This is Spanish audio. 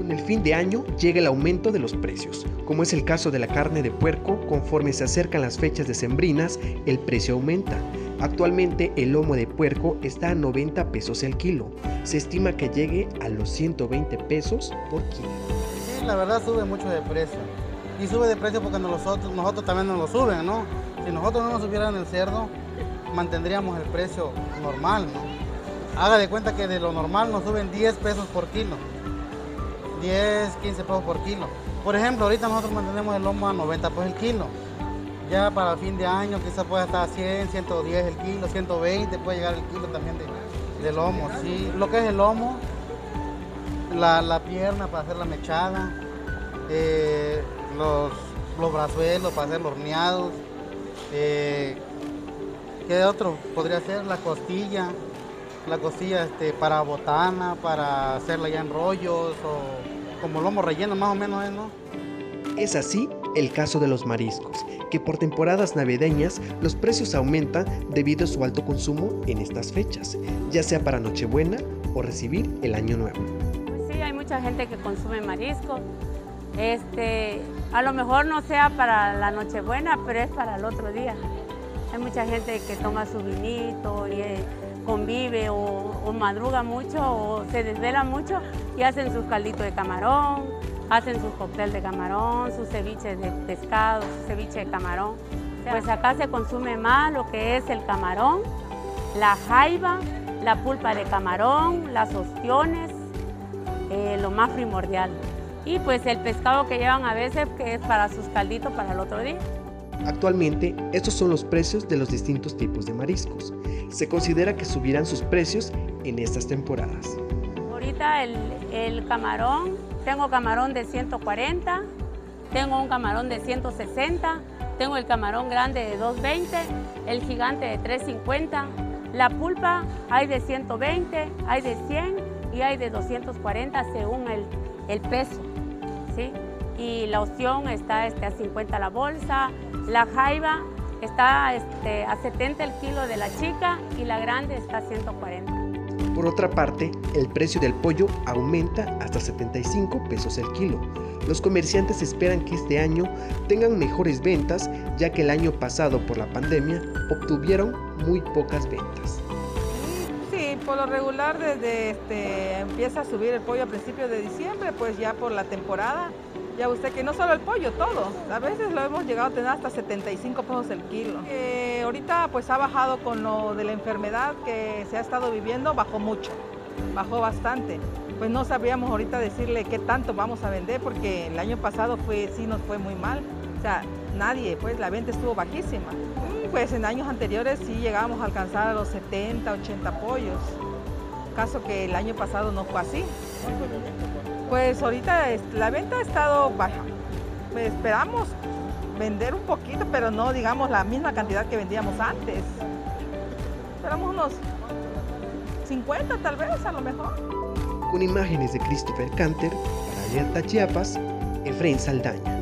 Con el fin de año llega el aumento de los precios. Como es el caso de la carne de puerco, conforme se acercan las fechas decembrinas, el precio aumenta. Actualmente el lomo de puerco está a 90 pesos el kilo. Se estima que llegue a los 120 pesos por kilo. Sí, la verdad sube mucho de precio. Y sube de precio porque nosotros, nosotros también nos lo suben, ¿no? Si nosotros no nos subieran el cerdo, mantendríamos el precio normal, ¿no? Haga de cuenta que de lo normal nos suben 10 pesos por kilo. 10, 15 pesos por kilo. Por ejemplo, ahorita nosotros mantenemos el lomo a 90 pesos el kilo. Ya para fin de año quizás pueda estar a 100, 110 el kilo, 120 puede llegar el kilo también de, lomo. Sí, lo que es el lomo, la, pierna para hacer la mechada, eh, los, los brazuelos para hacer los horneados. Eh, ¿Qué otro podría ser? La costilla, la costilla este, para botana, para hacerla ya en rollos o como lomo relleno más o menos, ¿eh, ¿no? Es así el caso de los mariscos, que por temporadas navideñas los precios aumentan debido a su alto consumo en estas fechas, ya sea para Nochebuena o recibir el Año Nuevo. Pues sí, hay mucha gente que consume mariscos. Este, a lo mejor no sea para la Nochebuena, pero es para el otro día. Hay mucha gente que toma su vinito y eh, convive o, madruga mucho o se desvela mucho y hacen sus calditos de camarón, hacen sus cócteles de camarón, sus ceviches de pescado, su ceviche de camarón. Pues acá se consume más lo que es el camarón, la jaiba, la pulpa de camarón, las ostiones, eh, lo más primordial. Y pues el pescado que llevan a veces que es para sus calditos para el otro día. Actualmente, estos son los precios de los distintos tipos de mariscos. Se considera que subirán sus precios en estas temporadas. Ahorita el, camarón, tengo camarón de 140, tengo un camarón de 160, tengo el camarón grande de 220, el gigante de 350, la pulpa hay de 120, hay de 100 y hay de 240 según el, el peso. ¿sí? Y la opción está este, a 50 la bolsa, la jaiba está este, a 70 el kilo de la chica y la grande está a 140. Por otra parte, el precio del pollo aumenta hasta 75 pesos el kilo. Los comerciantes esperan que este año tengan mejores ventas, ya que el año pasado por la pandemia obtuvieron muy pocas ventas. Sí, por lo regular desde este, empieza a subir el pollo a principios de diciembre, pues ya por la temporada ya usted que no solo el pollo, todo. A veces lo hemos llegado a tener hasta 75 pesos el kilo. Ahorita pues ha bajado con lo de la enfermedad que se ha estado viviendo, bajó mucho, bajó bastante. Pues no sabríamos ahorita decirle qué tanto vamos a vender porque el año pasado fue, sí nos fue muy mal. O sea, nadie, pues la venta estuvo bajísima. Pues en años anteriores sí llegábamos a alcanzar a los 70, 80 pollos. Caso que el año pasado no fue así. Pues ahorita la venta ha estado baja. Pues esperamos vender un poquito, pero no digamos la misma cantidad que vendíamos antes. Esperamos unos 50 tal vez, a lo mejor. Con imágenes de Christopher Canter, para Alerta Chiapas, Efraín Saldaña.